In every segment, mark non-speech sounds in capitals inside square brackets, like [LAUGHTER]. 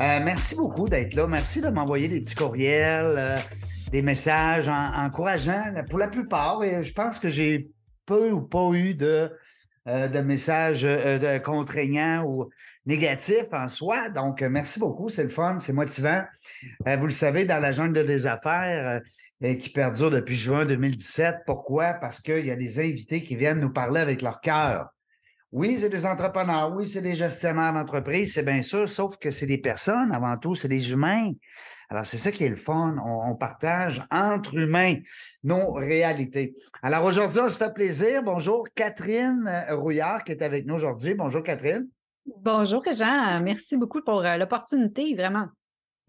Euh, merci beaucoup d'être là. Merci de m'envoyer des petits courriels, euh, des messages encourageants. Pour la plupart, je pense que j'ai peu ou pas eu de, euh, messages contraignants ou négatifs en soi. Donc, merci beaucoup. C'est le fun, c'est motivant. vous le savez, dans la jungle des affaires qui perdure depuis juin 2017. Pourquoi? Parce qu'il y a des invités qui viennent nous parler avec leur cœur. Oui, c'est des entrepreneurs, oui, c'est des gestionnaires d'entreprise, c'est bien sûr, sauf que c'est des personnes, avant tout, c'est des humains. Alors, c'est ça qui est le fun. On, partage entre humains nos réalités. Alors, aujourd'hui, on se fait plaisir. Bonjour, Catherine euh, Rouillard qui est avec nous aujourd'hui. Bonjour, Catherine. Bonjour, Jean. Merci beaucoup pour euh, l'opportunité, vraiment.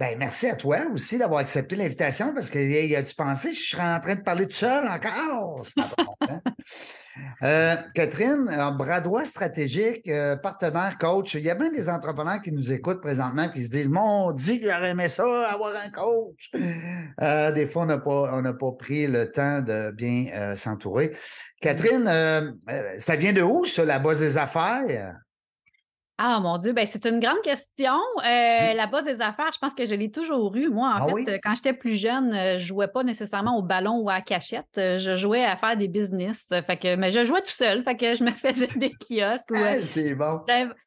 Ben, merci à toi aussi d'avoir accepté l'invitation parce que y a-tu pensé, je serais en train de parler tout seul encore? [LAUGHS] euh, Catherine, bras droit stratégique, euh, partenaire, coach. Il y a bien des entrepreneurs qui nous écoutent présentement qui se disent Mon dit que j'aurais aimé ça, avoir un coach. Euh, des fois, on n'a pas, on pas pris le temps de bien s'entourer. Catherine, ça vient de où, ça, la base des affaires? Ah mon Dieu, ben c'est une grande question. Euh, la base des affaires, je pense que je l'ai toujours eu. Moi, en ah fait, quand j'étais plus jeune, euh, je jouais pas nécessairement au ballon ou à la cachette. Euh, je jouais à faire des business. Fait que, mais je jouais tout seul. Fait que je me [LAUGHS] faisais des kiosques. c'est bon.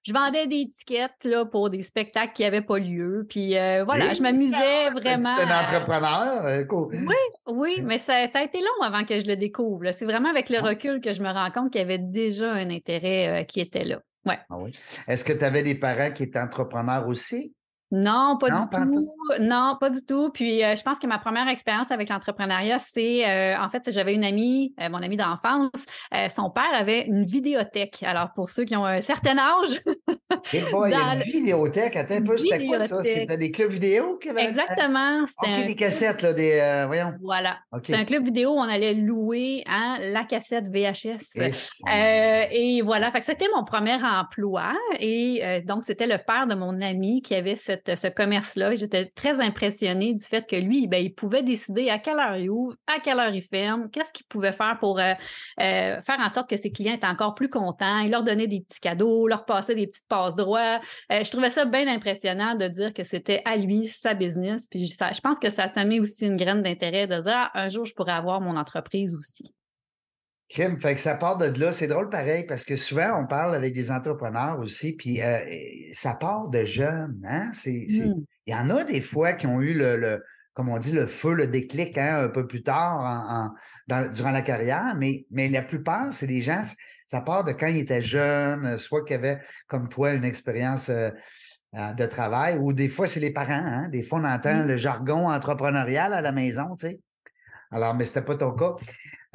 Je, vendais des étiquettes là, pour des spectacles qui n'avaient pas lieu. Puis voilà, je m'amusais [LAUGHS] vraiment. Tu un entrepreneur. Oui, oui, mais ça, a été long avant que je le découvre. C'est vraiment avec le recul que je me rends compte qu'il y avait déjà un intérêt qui était là. Ouais. Ah oui. Est-ce que tu avais des parents qui étaient entrepreneurs aussi? Non, pas du tout? Non, pas du tout. Puis euh, je pense que ma première expérience avec l'entrepreneuriat, c'est euh, en fait, j'avais une amie, euh, mon amie d'enfance, son père avait une vidéothèque. Alors pour ceux qui ont un certain âge. [LAUGHS] il y a une vidéothèque. Attends un peu, c'était quoi ça? C'était des clubs vidéo qui avaient. Exactement. OK, des cassettes, là, des. voyons. Voilà. C'est un club vidéo où on allait louer hein, la cassette VHS. et voilà. Fait que c'était mon premier emploi. Et donc, c'était le père de mon ami qui avait cette ce commerce-là. J'étais très impressionnée du fait que lui, ben, il pouvait décider à quelle heure il ouvre, à quelle heure il ferme, qu'est-ce qu'il pouvait faire pour euh, euh, faire en sorte que ses clients étaient encore plus contents. Il leur donnait des petits cadeaux, leur passait des petites passes Euh, je trouvais ça bien impressionnant de dire que c'était à lui, sa business. Puis je, je pense que ça a semé aussi une graine d'intérêt de dire ah, un jour, je pourrais avoir mon entreprise aussi. Crime, fait que ça part de là. C'est drôle pareil parce que souvent on parle avec des entrepreneurs aussi, puis euh, ça part de jeunes. Hein? Mmh. Il y en a des fois qui ont eu le, le comme on dit, le feu, le déclic hein, un peu plus tard en, dans, durant la carrière, mais, mais la plupart, c'est des gens, ça part de quand ils étaient jeunes, soit qu'ils avaient, comme toi, une expérience euh, euh, de travail, ou des fois, c'est les parents. Hein? Des fois, on entend mmh. le jargon entrepreneurial à la maison, tu sais. Alors, mais c'était pas ton cas.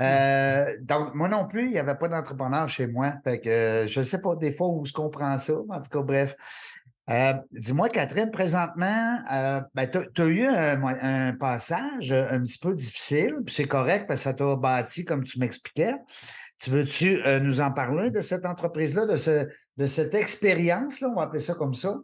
Euh, donc, moi non plus, il n'y avait pas d'entrepreneur chez moi. Fait que euh, je ne sais pas des fois où je comprends ça. En tout cas, bref. Euh, dis-moi, Catherine, présentement, ben, tu as, eu un, passage un petit peu difficile, c'est correct parce que ça t'a bâti comme tu m'expliquais. Tu veux-tu nous en parler de cette entreprise-là, de, de cette expérience-là, on va appeler ça comme ça?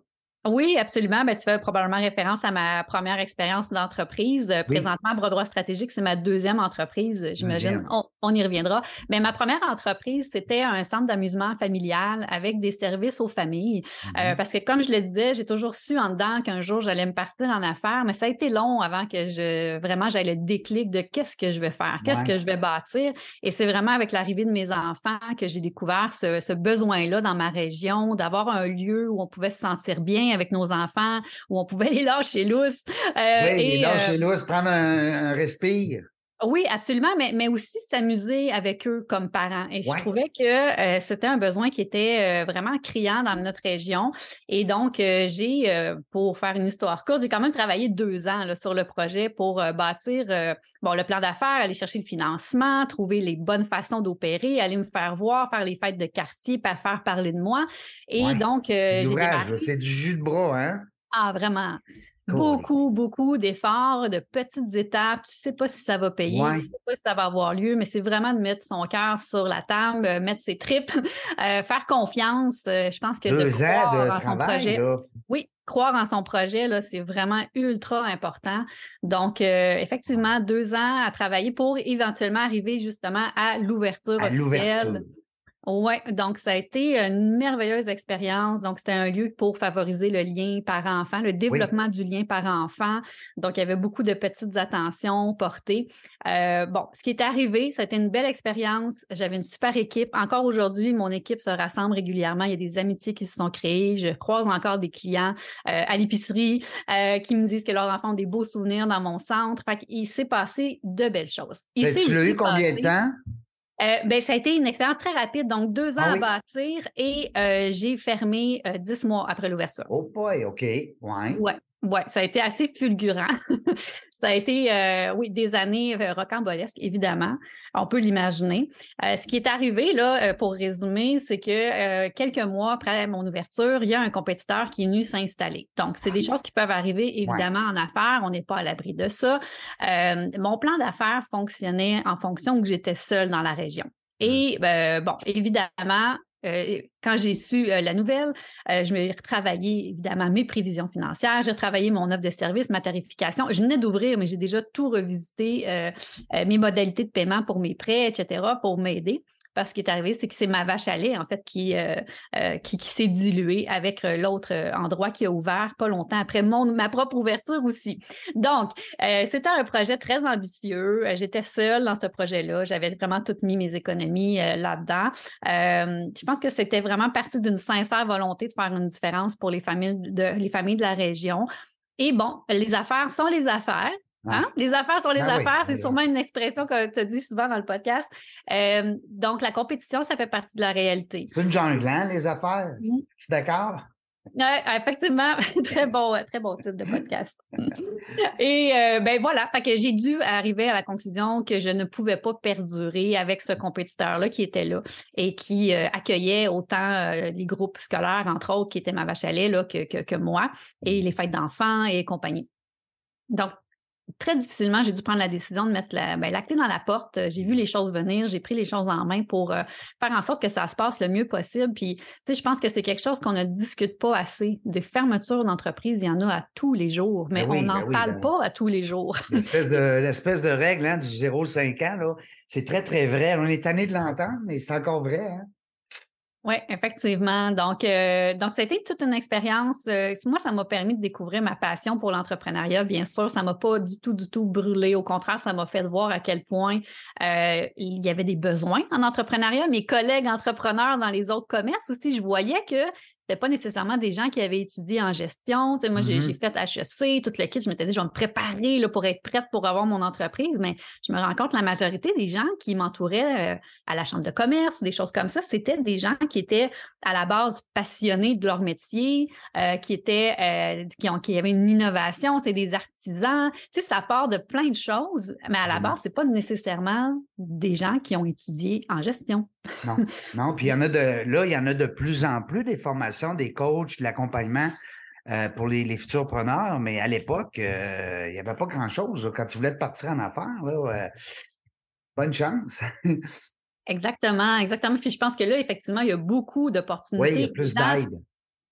Oui, absolument. Ben, tu fais probablement référence à ma première expérience d'entreprise. Présentement, Bras droit stratégique, c'est ma deuxième entreprise, j'imagine. On, y reviendra. Mais ma première entreprise, c'était un centre d'amusement familial avec des services aux familles. Euh, mm-hmm. parce que, comme je le disais, j'ai toujours su en dedans qu'un jour, j'allais me partir en affaires, mais ça a été long avant que je vraiment j'aille le déclic de qu'est-ce que je vais faire, qu'est-ce que je vais bâtir. Et c'est vraiment avec l'arrivée de mes enfants que j'ai découvert ce, ce besoin-là dans ma région, d'avoir un lieu où on pouvait se sentir bien avec nos enfants, où on pouvait [LAUGHS] les lâcher lousse. Euh, oui, les lâcher euh, lousse, prendre un, un respire. Oui, absolument, mais, mais aussi s'amuser avec eux comme parents. Et je trouvais que euh, c'était un besoin qui était euh, vraiment criant dans notre région. Et donc, euh, j'ai, pour faire une histoire courte, j'ai quand même travaillé deux ans là, sur le projet pour bâtir bon, le plan d'affaires, aller chercher le financement, trouver les bonnes façons d'opérer, aller me faire voir, faire les fêtes de quartier, pas faire parler de moi. Et donc, j'ai C'est du jus de bras, hein? Ah, vraiment. Beaucoup, beaucoup d'efforts, de petites étapes. Tu ne sais pas si ça va payer, tu ne sais pas si ça va avoir lieu, mais c'est vraiment de mettre son cœur sur la table, euh, mettre ses tripes, [LAUGHS] euh, faire confiance. Euh, je pense que de croire en son projet. Oui, croire en son projet, là, c'est vraiment ultra important. Donc, effectivement, deux ans à travailler pour éventuellement arriver justement à l'ouverture officielle. Oui, donc ça a été une merveilleuse expérience. Donc, c'était un lieu pour favoriser le lien parent-enfant, le développement du lien parent-enfant. Donc, il y avait beaucoup de petites attentions portées. Euh, bon, ce qui est arrivé, ça a été une belle expérience. J'avais une super équipe. Encore aujourd'hui, mon équipe se rassemble régulièrement. Il y a des amitiés qui se sont créées. Je croise encore des clients euh, à l'épicerie euh, qui me disent que leurs enfants ont des beaux souvenirs dans mon centre. il s'est passé de belles choses. Il tu l'as eu combien de temps? Euh, ben, ça a été une expérience très rapide, donc deux ans ah à bâtir et euh, j'ai fermé euh, dix mois après l'ouverture. Oh boy, OK. Ouais. Ouais. Oui, ça a été assez fulgurant. [LAUGHS] ça a été, euh, oui, des années euh, rocambolesques, évidemment. On peut l'imaginer. Euh, ce qui est arrivé, là, pour résumer, c'est que quelques mois après mon ouverture, il y a un compétiteur qui est venu s'installer. Donc, c'est des choses qui peuvent arriver, évidemment, en affaires. On n'est pas à l'abri de ça. mon plan d'affaires fonctionnait en fonction que j'étais seule dans la région. Et bon, évidemment, euh, quand j'ai su euh, la nouvelle, euh, je vais retravailler évidemment mes prévisions financières, j'ai retravaillé mon offre de service, ma tarification. Je venais d'ouvrir, mais j'ai déjà tout revisité, mes modalités de paiement pour mes prêts, etc., pour m'aider. Parce ce qui est arrivé, c'est que c'est ma vache à lait, en fait, qui, euh, euh, qui, s'est diluée avec euh, l'autre endroit qui a ouvert pas longtemps après mon, ma propre ouverture aussi. Donc, c'était un projet très ambitieux. J'étais seule dans ce projet-là. J'avais vraiment toutes mis mes économies là-dedans. je pense que c'était vraiment parti d'une sincère volonté de faire une différence pour les familles de, les familles de la région. Et bon, les affaires sont les affaires. Hein? Les affaires sont les ben affaires, c'est ben sûrement une expression que tu as dit souvent dans le podcast. Euh, donc, la compétition, ça fait partie de la réalité. C'est une jungle, hein, les affaires. Tu es d'accord? Oui, effectivement, [LAUGHS] très bon, très bon titre de podcast. [LAUGHS] Et euh, ben voilà, fait que j'ai dû arriver à la conclusion que je ne pouvais pas perdurer avec ce compétiteur-là qui était là et qui euh, accueillait autant les groupes scolaires, entre autres, qui étaient ma vache à lait là, que, que, que moi, et les fêtes d'enfants et compagnie. Donc, très difficilement, j'ai dû prendre la décision de mettre la, ben, clé dans la porte. J'ai vu les choses venir, j'ai pris les choses en main pour euh, faire en sorte que ça se passe le mieux possible. Puis, tu sais, je pense que c'est quelque chose qu'on ne discute pas assez. Des fermetures d'entreprise, il y en a à tous les jours, mais ben on n'en ben parle ben pas à tous les jours. L'espèce de, [LAUGHS] l'espèce de règle hein, du 0-5 ans, c'est très, très vrai. On est tanné de l'entendre, mais c'est encore vrai. Hein? Oui, effectivement. Donc, euh, donc, été toute une expérience. Euh, moi, ça m'a permis de découvrir ma passion pour l'entrepreneuriat. Bien sûr, ça m'a pas du tout, du tout brûlé. Au contraire, ça m'a fait voir à quel point euh, il y avait des besoins en entrepreneuriat. Mes collègues entrepreneurs dans les autres commerces aussi, je voyais que c'était pas nécessairement des gens qui avaient étudié en gestion. moi, j'ai mm-hmm. fait HEC, tout le kit. Je m'étais dit, je vais me préparer là, pour être prête pour avoir mon entreprise. Mais je me rends compte que la majorité des gens qui m'entouraient euh, à la chambre de commerce ou des choses comme ça, c'était des gens qui étaient à la base passionnés de leur métier, euh, qui étaient, euh, qui, ont, qui avaient une innovation, c'est des artisans. Tu sais, ça part de plein de choses, mais à la base, c'est pas nécessairement des gens qui ont étudié en gestion. Non, non. Puis il y [LAUGHS] en a de là, il y en a de plus en plus des formations, des coachs, de l'accompagnement euh, pour les, futurs preneurs, mais à l'époque, euh, il n'y avait pas grand-chose. Quand tu voulais te partir en affaires, là, euh, bonne chance. [LAUGHS] exactement, exactement. Puis je pense que là, effectivement, il y a beaucoup d'opportunités. Oui, il y a plus d'aide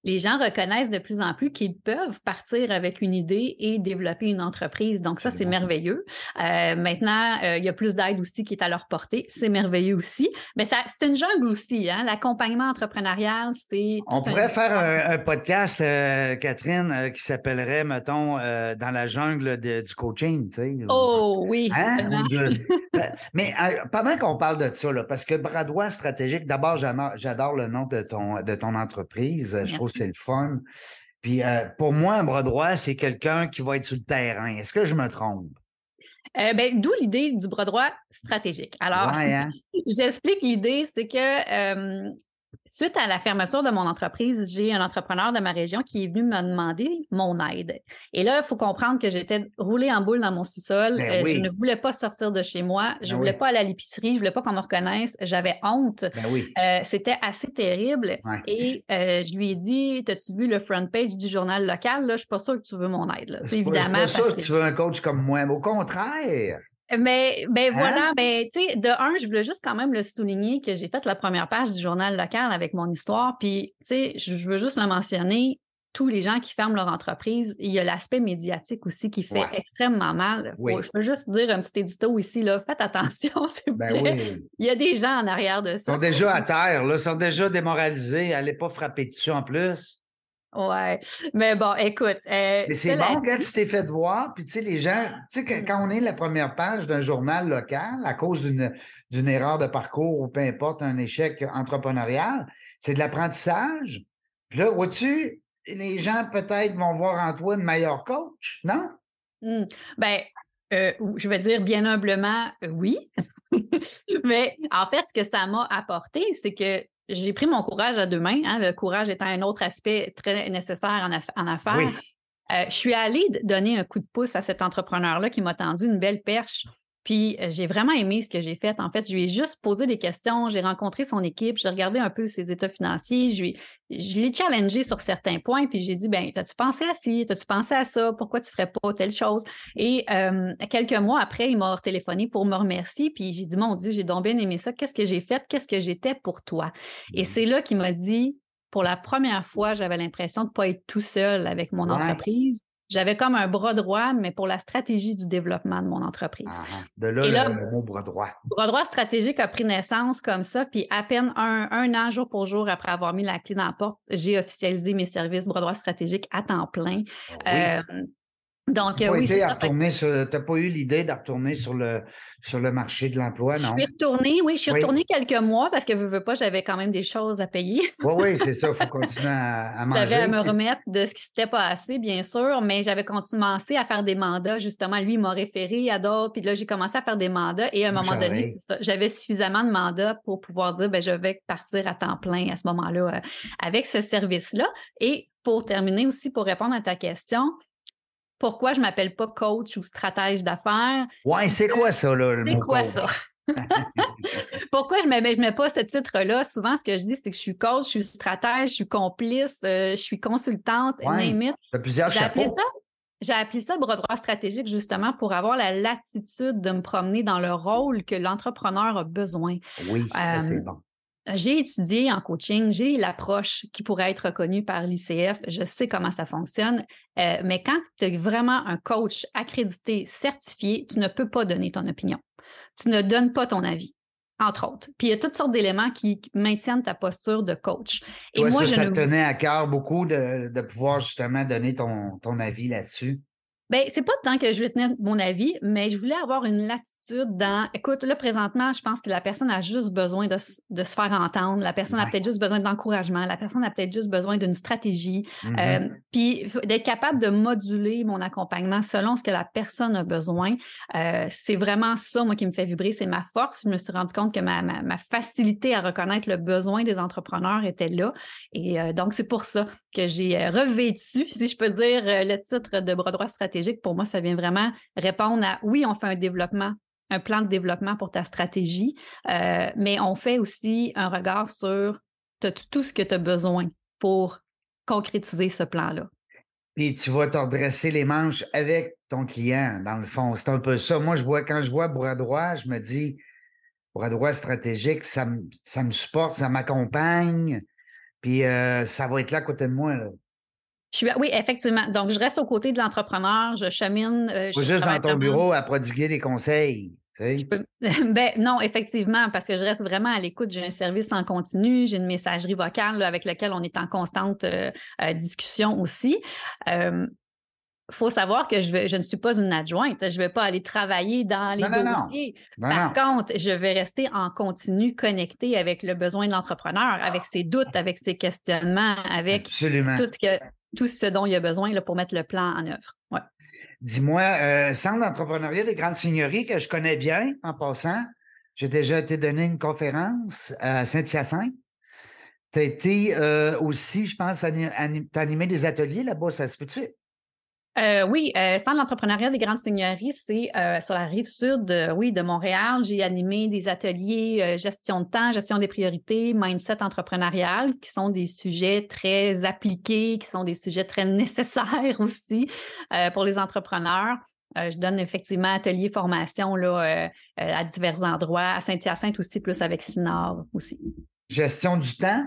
les gens reconnaissent de plus en plus qu'ils peuvent partir avec une idée et développer une entreprise. Donc ça, c'est merveilleux. Euh, maintenant, euh, il y a plus d'aide aussi qui est à leur portée. C'est merveilleux aussi. Mais ça, c'est une jungle aussi. Hein? L'accompagnement entrepreneurial, c'est... On pourrait faire un, podcast, euh, Catherine, qui s'appellerait, mettons, dans la jungle du coaching. Tu sais, oh oui. Hein? [LAUGHS] Mais pendant qu'on parle de ça, là, parce que Bradois stratégique, d'abord, j'adore le nom de ton, de ton entreprise. Je trouve c'est le fun. Puis euh, pour moi, un bras droit, c'est quelqu'un qui va être sur le terrain. Est-ce que je me trompe? Euh, ben, D'où l'idée du bras droit stratégique. Alors, hein? [LAUGHS] j'explique l'idée, c'est que euh, suite à la fermeture de mon entreprise, j'ai un entrepreneur de ma région qui est venu me demander mon aide. Et là, il faut comprendre que j'étais roulée en boule dans mon sous-sol. Ben euh, je ne voulais pas sortir de chez moi. Je ne ben voulais pas aller à l'épicerie. Je ne voulais pas qu'on me reconnaisse. J'avais honte. Ben euh, c'était assez terrible. Et euh, je lui ai dit As-tu vu le front page du journal local? Là, je ne suis pas sûre que tu veux mon aide. évidemment. Je suis pas sûre que tu veux un coach comme moi. Au contraire. Mais ben hein? voilà, ben, tu sais, de un, je voulais juste quand même le souligner que j'ai fait la première page du journal local avec mon histoire. Puis, tu sais, je veux juste le mentionner, tous les gens qui ferment leur entreprise, il y a l'aspect médiatique aussi qui fait extrêmement mal. Je veux juste dire un petit édito ici, là, faites attention, [LAUGHS] s'il vous ben plaît. Il y a des gens en arrière de ça. Ils sont déjà à terre, là, ils sont déjà démoralisés. Allez pas frapper dessus en plus. Ouais. Mais bon, écoute. Euh, mais c'est bon, quand tu t'es fait voir, puis tu sais, les gens, tu sais, quand on est la première page d'un journal local à cause d'une erreur de parcours ou peu importe, un échec entrepreneurial, c'est de l'apprentissage. Puis là, vois-tu, les gens peut-être vont voir en toi une meilleure coach, non? Mmh. Ben, euh, je vais dire bien humblement, euh, oui. [LAUGHS] Mais en fait, ce que ça m'a apporté, c'est que j'ai pris mon courage à deux mains, hein, le courage étant un autre aspect très nécessaire en, affaires. Euh, je suis allée donner un coup de pouce à cet entrepreneur-là qui m'a tendu une belle perche puis euh, j'ai vraiment aimé ce que j'ai fait. En fait, je lui ai juste posé des questions, j'ai rencontré son équipe, j'ai regardé un peu ses états financiers, je, lui, je l'ai challengé sur certains points, puis j'ai dit, ben, as-tu pensé à ci, as-tu pensé à ça, pourquoi tu ferais pas telle chose? Et euh, quelques mois après, il m'a téléphoné pour me remercier, puis j'ai dit, mon Dieu, j'ai donc bien aimé ça, qu'est-ce que j'ai fait, qu'est-ce que j'étais pour toi? Et mmh. c'est là qu'il m'a dit, pour la première fois, j'avais l'impression de ne pas être tout seul avec mon entreprise. J'avais comme un bras droit, mais pour la stratégie du développement de mon entreprise. Ah, de là, le, mot bras droit. Bras droit stratégique a pris naissance comme ça, puis à peine un, an, jour pour jour, après avoir mis la clé dans la porte, j'ai officialisé mes services bras droit stratégique à temps plein. Ah euh, donc, tu oui, n'as pas eu l'idée de retourner sur le, sur le marché de l'emploi, non? Je suis retournée, oui, je suis retournée quelques mois parce que, je veux pas, j'avais quand même des choses à payer. oui, oui, c'est ça, il faut [LAUGHS] continuer à, manger. J'avais à me remettre de ce qui s'était passé, bien sûr, mais j'avais commencé à faire des mandats. Justement, lui, il m'a référé à d'autres, puis là, j'ai commencé à faire des mandats et à un moment donné, j'avais suffisamment de mandats pour pouvoir dire, ben, je vais partir à temps plein à ce moment-là euh, avec ce service-là. Et pour terminer aussi, pour répondre à ta question, pourquoi je ne m'appelle pas coach ou stratège d'affaires. Ouais, c'est quoi ça, là? C'est quoi ça? [LAUGHS] [LAUGHS] Pourquoi je ne mets, mets, pas ce titre-là? Souvent, ce que je dis, c'est que je suis coach, je suis stratège, je suis complice, euh, je suis consultante, ouais, Tu as plusieurs chapeaux. J'ai appelé ça bras droit stratégique justement pour avoir la latitude de me promener dans le rôle que l'entrepreneur a besoin. Oui, ça c'est bon. J'ai étudié en coaching, j'ai l'approche qui pourrait être reconnue par l'ICF, je sais comment ça fonctionne, euh, mais quand tu es vraiment un coach accrédité, certifié, tu ne peux pas donner ton opinion. Tu ne donnes pas ton avis, entre autres. Puis il y a toutes sortes d'éléments qui maintiennent ta posture de coach. Et moi, ça, je ça tenait à cœur beaucoup de, pouvoir justement donner ton, ton avis là-dessus? Bien, c'est pas tant que je vais tenir mon avis, mais je voulais avoir une latitude dans. Écoute, là, présentement, je pense que la personne a juste besoin de, se faire entendre. La personne a peut-être juste besoin d'encouragement. La personne a peut-être juste besoin d'une stratégie. Mm-hmm. Euh, puis d'être capable de moduler mon accompagnement selon ce que la personne a besoin. Euh, c'est vraiment ça, moi, qui me fait vibrer. C'est ma force. Je me suis rendu compte que ma, ma, facilité à reconnaître le besoin des entrepreneurs était là. Et euh, donc, c'est pour ça que j'ai revêtu, si je peux dire, le titre de bras droit stratégique pour moi, ça vient vraiment répondre à oui, on fait un développement, un plan de développement pour ta stratégie, euh, mais on fait aussi un regard sur tout ce que tu as besoin pour concrétiser ce plan-là? Puis tu vas te redresser les manches avec ton client, dans le fond. C'est un peu ça. Moi, je vois, quand je vois bras droit, je me dis, bras droit stratégique, ça me, ça me supporte, ça m'accompagne, puis euh, ça va être là à côté de moi. Là oui, effectivement. Donc, je reste aux côtés de l'entrepreneur, je chemine. Euh, je juste dans ton bureau à prodiguer des conseils. ben, non, effectivement, parce que je reste vraiment à l'écoute. J'ai un service en continu, j'ai une messagerie vocale avec laquelle on est en constante euh, euh, discussion aussi. Il faut savoir que je, je, ne suis pas une adjointe. Je ne vais pas aller travailler dans les dossiers. Par contre, je vais rester en continu connecté avec le besoin de l'entrepreneur, avec ses doutes, avec ses questionnements, avec tout ce que tout ce dont il a besoin là, pour mettre le plan en œuvre. Ouais. Dis-moi, euh, Centre d'entrepreneuriat des grandes seigneuries que je connais bien en passant. J'ai déjà été donné une conférence à Saint-Hyacinthe. Tu as été aussi, je pense, animé des ateliers là-bas, ça se peut-tu? Euh, oui, euh, Centre d'entrepreneuriat des grandes seigneuries, c'est euh, sur la rive sud, oui, de Montréal. J'ai animé des ateliers gestion de temps, gestion des priorités, mindset entrepreneurial, qui sont des sujets très appliqués, qui sont des sujets très [LAUGHS] nécessaires aussi pour les entrepreneurs. je donne effectivement ateliers formation là, à divers endroits, à Saint-Hyacinthe aussi, plus avec Sinor aussi. Gestion du temps?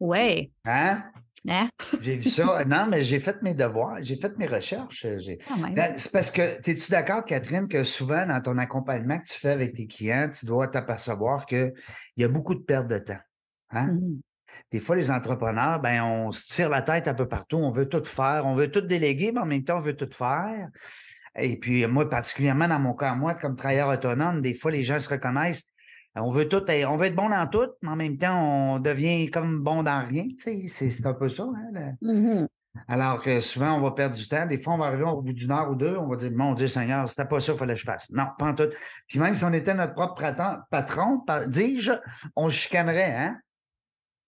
Oui. Hein? Hein? [LAUGHS] J'ai vu ça. Non, mais j'ai fait mes devoirs, j'ai fait mes recherches. Euh, c'est parce que, es-tu d'accord, Catherine, que souvent dans ton accompagnement que tu fais avec tes clients, tu dois t'apercevoir qu'il y a beaucoup de perte de temps. Hein? Mmh Des fois, les entrepreneurs, ben, on se tire la tête un peu partout, on veut tout faire, on veut tout déléguer, mais en même temps, on veut tout faire. Et puis, moi, particulièrement dans mon cas, moi, comme travailleur autonome, des fois, les gens se reconnaissent on veut tout, on veut être bon dans tout, mais en même temps, on devient comme bon dans rien. Tu sais, c'est un peu ça. Hein, mm-hmm. Alors que souvent, on va perdre du temps. Des fois, on va arriver au bout d'une heure ou deux, on va dire Mon Dieu Seigneur, c'était pas ça qu'il fallait que je fasse. Non, pas en tout. Puis même si on était notre propre patron, dis-je, on chicanerait, hein?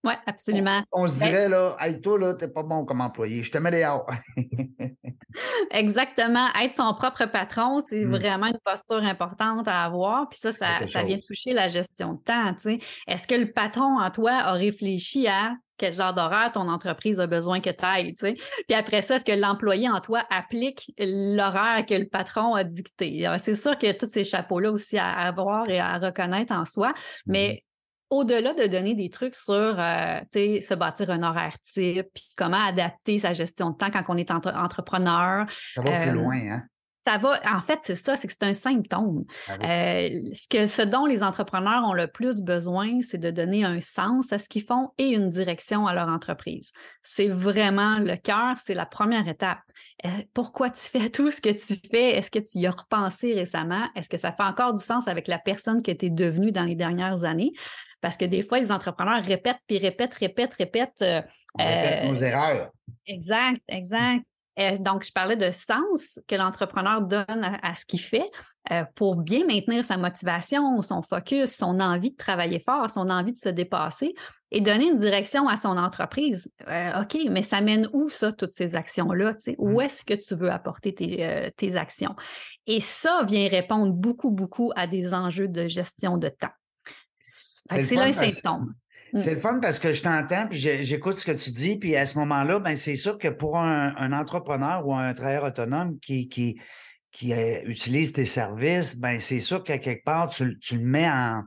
Oui, absolument. On, se ben dirait, là, hey, toi, là, t'es pas bon comme employé, je te mets dehors. [LAUGHS] Exactement. Être son propre patron, c'est mmh. vraiment une posture importante à avoir. Puis ça, ça, vient toucher la gestion de temps. Est-ce que le patron en toi a réfléchi à quel genre d'horaire ton entreprise a besoin que tu ailles, Puis après ça, est-ce que l'employé en toi applique l'horaire que le patron a dicté? C'est sûr qu'il y a tous ces chapeaux-là aussi à avoir et à reconnaître en soi, mais mmh au-delà de donner des trucs sur euh, se bâtir un horaire type, puis comment adapter sa gestion de temps quand on est entrepreneur. Ça va plus euh, loin, hein? Ça va, en fait, c'est ça, c'est que c'est un symptôme. Ah euh, ce, que, ce dont les entrepreneurs ont le plus besoin, c'est de donner un sens à ce qu'ils font et une direction à leur entreprise. C'est vraiment le cœur, c'est la première étape. pourquoi tu fais [LAUGHS] tout ce que tu fais? Est-ce que tu y as repensé récemment? Est-ce que ça fait encore du sens avec la personne que tu es devenue dans les dernières années? Parce que des fois, les entrepreneurs répètent, puis répètent, répètent, répètent. Euh, répète nos erreurs. Exact, exact. Euh, donc, je parlais de sens que l'entrepreneur donne à, ce qu'il fait euh, pour bien maintenir sa motivation, son focus, son envie de travailler fort, son envie de se dépasser et donner une direction à son entreprise. OK, mais ça mène où ça, toutes ces actions-là? Où mmh. est-ce que tu veux apporter tes, tes actions? Et ça vient répondre beaucoup, beaucoup à des enjeux de gestion de temps. C'est là un symptôme. C'est le fun parce que je t'entends, puis j'écoute ce que tu dis, puis à ce moment-là, ben c'est sûr que pour un, entrepreneur ou un travailleur autonome qui, qui, qui euh, utilise tes services, ben c'est sûr qu'à quelque part, tu, le mets en.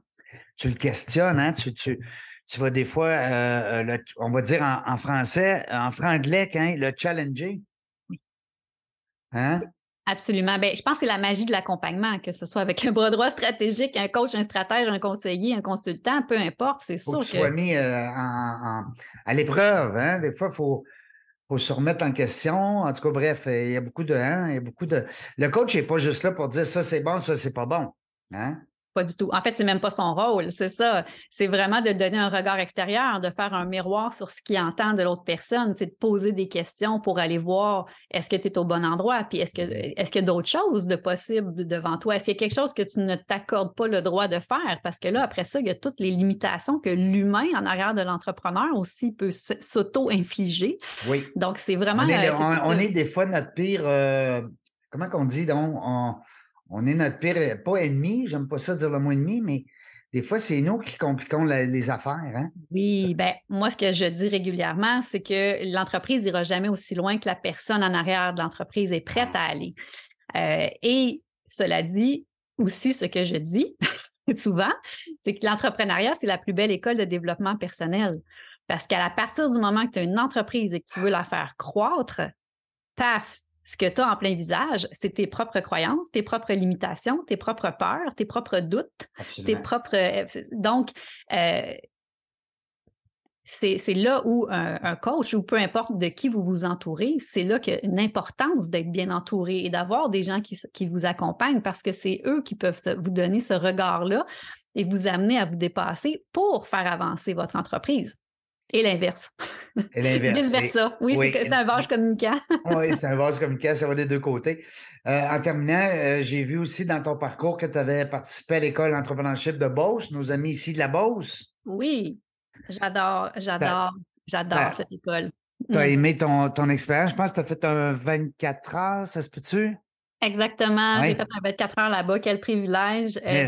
Tu le questionnes, hein? tu, tu, tu vas des fois, euh, euh, on va dire en, français, en franglais, hein, le challenger. Hein? Absolument. Ben, je pense que c'est la magie de l'accompagnement, que ce soit avec un bras droit stratégique, un coach, un stratège, un conseiller, un consultant, peu importe, c'est sûr que. Tu sois mis euh, à l'épreuve. Hein? Des fois, il faut, faut se remettre en question. En tout cas, bref, il y a beaucoup de. Hein, il y a beaucoup de... Le coach n'est pas juste là pour dire ça, c'est bon, ça, c'est pas bon. Hein? Pas du tout. En fait, c'est même pas son rôle, c'est ça. C'est vraiment de donner un regard extérieur, de faire un miroir sur ce qu'il entend de l'autre personne. C'est de poser des questions pour aller voir est-ce que tu es au bon endroit, puis est-ce que est-ce qu'il y a d'autres choses de possibles devant toi? Est-ce qu'il y a quelque chose que tu ne t'accordes pas le droit de faire? Parce que là, après ça, il y a toutes les limitations que l'humain en arrière de l'entrepreneur aussi peut s'auto-infliger. Oui. Donc, c'est vraiment. On est, des fois notre pire. Euh, comment qu'on dit donc? on est notre pire, pas ennemi, j'aime pas ça dire le mot ennemi, mais des fois, c'est nous qui compliquons les affaires. Hein? Oui, ben moi, ce que je dis régulièrement, c'est que l'entreprise n'ira jamais aussi loin que la personne en arrière de l'entreprise est prête à aller. Euh, et cela dit, aussi, ce que je dis [LAUGHS] souvent, c'est que l'entrepreneuriat, c'est la plus belle école de développement personnel. Parce qu'à partir du moment que tu as une entreprise et que tu veux la faire croître, paf, ce que tu as en plein visage, c'est tes propres croyances, tes propres limitations, tes propres peurs, tes propres doutes, tes propres. Euh, donc, euh, c'est là où un, coach ou peu importe de qui vous vous entourez, c'est là qu'il y a une importance d'être bien entouré et d'avoir des gens qui, qui, vous accompagnent parce que c'est eux qui peuvent vous donner ce regard-là et vous amener à vous dépasser pour faire avancer votre entreprise. Et l'inverse. Et l'inverse. [LAUGHS] Vice-versa. Oui, c'est un vase communicant. [LAUGHS] oui, c'est un vase communicant, ça va des deux côtés. Euh, en terminant, euh, j'ai vu aussi dans ton parcours que tu avais participé à l'école d'entrepreneurship de Beauce, nos amis ici de la Beauce. Oui. J'adore, j'adore, j'adore cette école. Tu as mm. aimé ton, ton expérience. Je pense que tu as fait un 24 heures, ça se peut-tu? Exactement. J'ai fait un 24 heures là-bas. Quel privilège. Euh,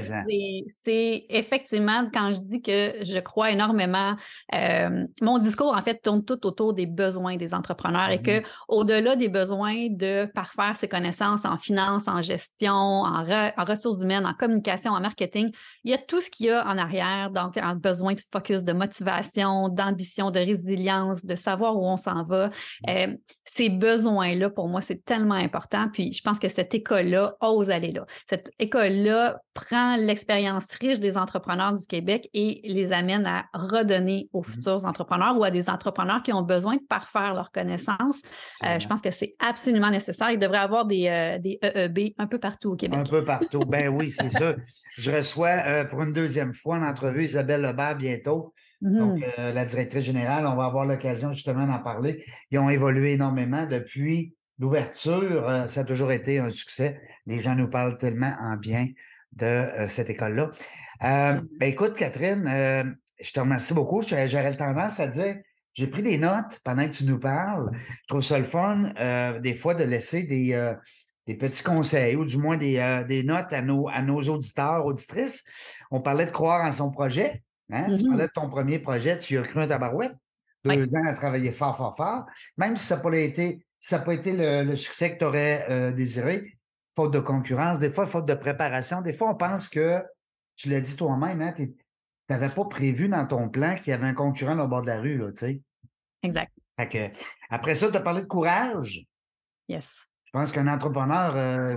c'est effectivement quand je dis que je crois énormément. Euh, mon discours, en fait, tourne tout autour des besoins des entrepreneurs et que, mm-hmm. au-delà des besoins de parfaire ses connaissances en finance, en gestion, en, en, ressources humaines, en communication, en marketing, il y a tout ce qu'il y a en arrière. Donc, un besoin de focus, de motivation, d'ambition, de résilience, de savoir où on s'en va. Mm. Euh, ces besoins-là, pour moi, c'est tellement important. Puis, je pense que c'est cette école-là ose aller là. Cette école-là prend l'expérience riche des entrepreneurs du Québec et les amène à redonner aux mmh futurs entrepreneurs ou à des entrepreneurs qui ont besoin de parfaire leurs connaissances. Euh, je pense que c'est absolument nécessaire. Il devrait y avoir des, euh, des, EEB un peu partout au Québec. Un peu partout. ben oui, c'est ça. Je reçois euh, pour une deuxième fois en entrevue Isabelle Lebert bientôt. Donc, mmh la directrice générale, on va avoir l'occasion justement d'en parler. Ils ont évolué énormément depuis l'ouverture, euh, ça a toujours été un succès. Les gens nous parlent tellement en bien de euh, cette école-là. Euh, ben, écoute, Catherine, je te remercie beaucoup. J'aurais tendance à dire, j'ai pris des notes pendant que tu nous parles. Je trouve ça le fun, des fois, de laisser des, des petits conseils ou du moins des, des notes à nos, à nos auditeurs, auditrices. On parlait de croire en son projet. Hein? Tu mm-hmm. parlais de ton premier projet, tu as cru un tabarouette. Deux ans à travailler fort, fort, fort. Même si ça n'a pas été ça n'a pas été le, succès que tu aurais euh, désiré. Faute de concurrence, des fois, faute de préparation. Des fois, on pense que, tu l'as dit toi-même, hein, tu n'avais pas prévu dans ton plan qu'il y avait un concurrent au bord de la rue, là, tu sais. Exact. après ça, tu as parlé de courage. Yes. Je pense qu'un entrepreneur, euh,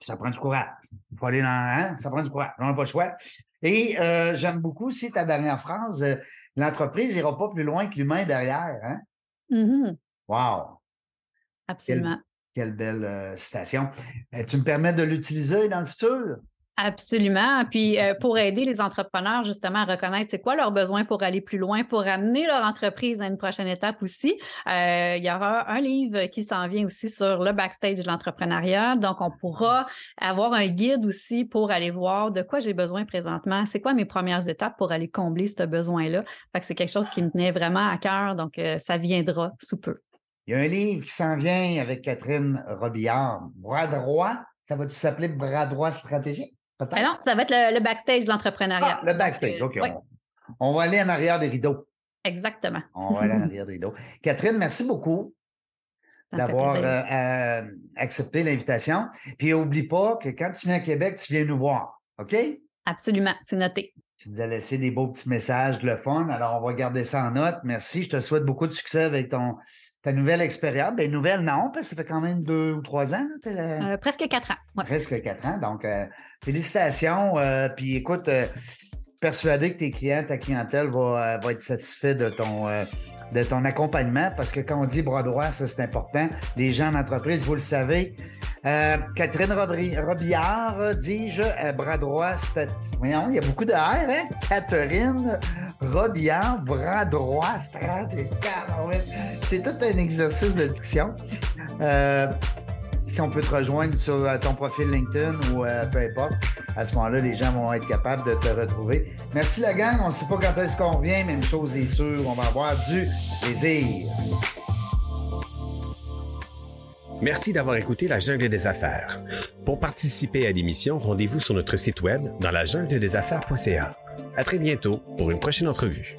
ça prend du courage. Il faut aller dans. Hein? Ça prend du courage. On n'a pas le choix. Et euh, j'aime beaucoup aussi ta dernière phrase l'entreprise n'ira pas plus loin que l'humain derrière. Hein? Mm-hmm. Wow! Absolument. Quelle, belle euh, citation. Euh, tu me permets de l'utiliser dans le futur? Absolument. Puis euh, pour aider les entrepreneurs justement à reconnaître c'est quoi leurs besoins pour aller plus loin, pour amener leur entreprise à une prochaine étape aussi, il y aura un livre qui s'en vient aussi sur le backstage de l'entrepreneuriat. Donc on pourra avoir un guide aussi pour aller voir de quoi j'ai besoin présentement, c'est quoi mes premières étapes pour aller combler ce besoin-là. Fait que c'est quelque chose qui me tenait vraiment à cœur, donc ça viendra sous peu. Il y a un livre qui s'en vient avec Catherine Robillard, Bras droit. Ça va-tu s'appeler Bras droit stratégique? Peut-être? Ben non, ça va être le, backstage de l'entrepreneuriat. Ah, le backstage, OK. On, va aller en arrière des rideaux. Exactement. On va aller en arrière des rideaux. [LAUGHS] Catherine, merci beaucoup d'avoir euh, euh, accepté l'invitation. Puis n'oublie pas que quand tu viens à Québec, tu viens nous voir. OK? Absolument, c'est noté. Tu nous as laissé des beaux petits messages, de le fun. Alors, on va garder ça en note. Merci. Je te souhaite beaucoup de succès avec ton, ta nouvelle expérience, bien, nouvelle, non, parce que ça fait quand même deux ou trois ans. Euh, presque quatre ans. Presque quatre ans. Donc, euh, félicitations. Euh, puis écoute, persuadé que tes clients, ta clientèle va, va être satisfait de ton, de ton accompagnement parce que quand on dit bras droit, ça c'est important. Les gens d'entreprise, vous le savez. Catherine Robillard, dis-je, bras droit, voyons, il y a beaucoup de R, hein? Catherine Robillard, bras droit, stratégique. C'est tout un exercice de. Euh, si on peut te rejoindre sur euh, ton profil LinkedIn ou euh, peu importe, à ce moment-là, les gens vont être capables de te retrouver. Merci la gang. On ne sait pas quand est-ce qu'on revient, mais une chose est sûre, on va avoir du plaisir. Merci d'avoir écouté La Jungle des Affaires. Pour participer à l'émission, rendez-vous sur notre site web dans la jungle des affaires.ca. À très bientôt pour une prochaine entrevue.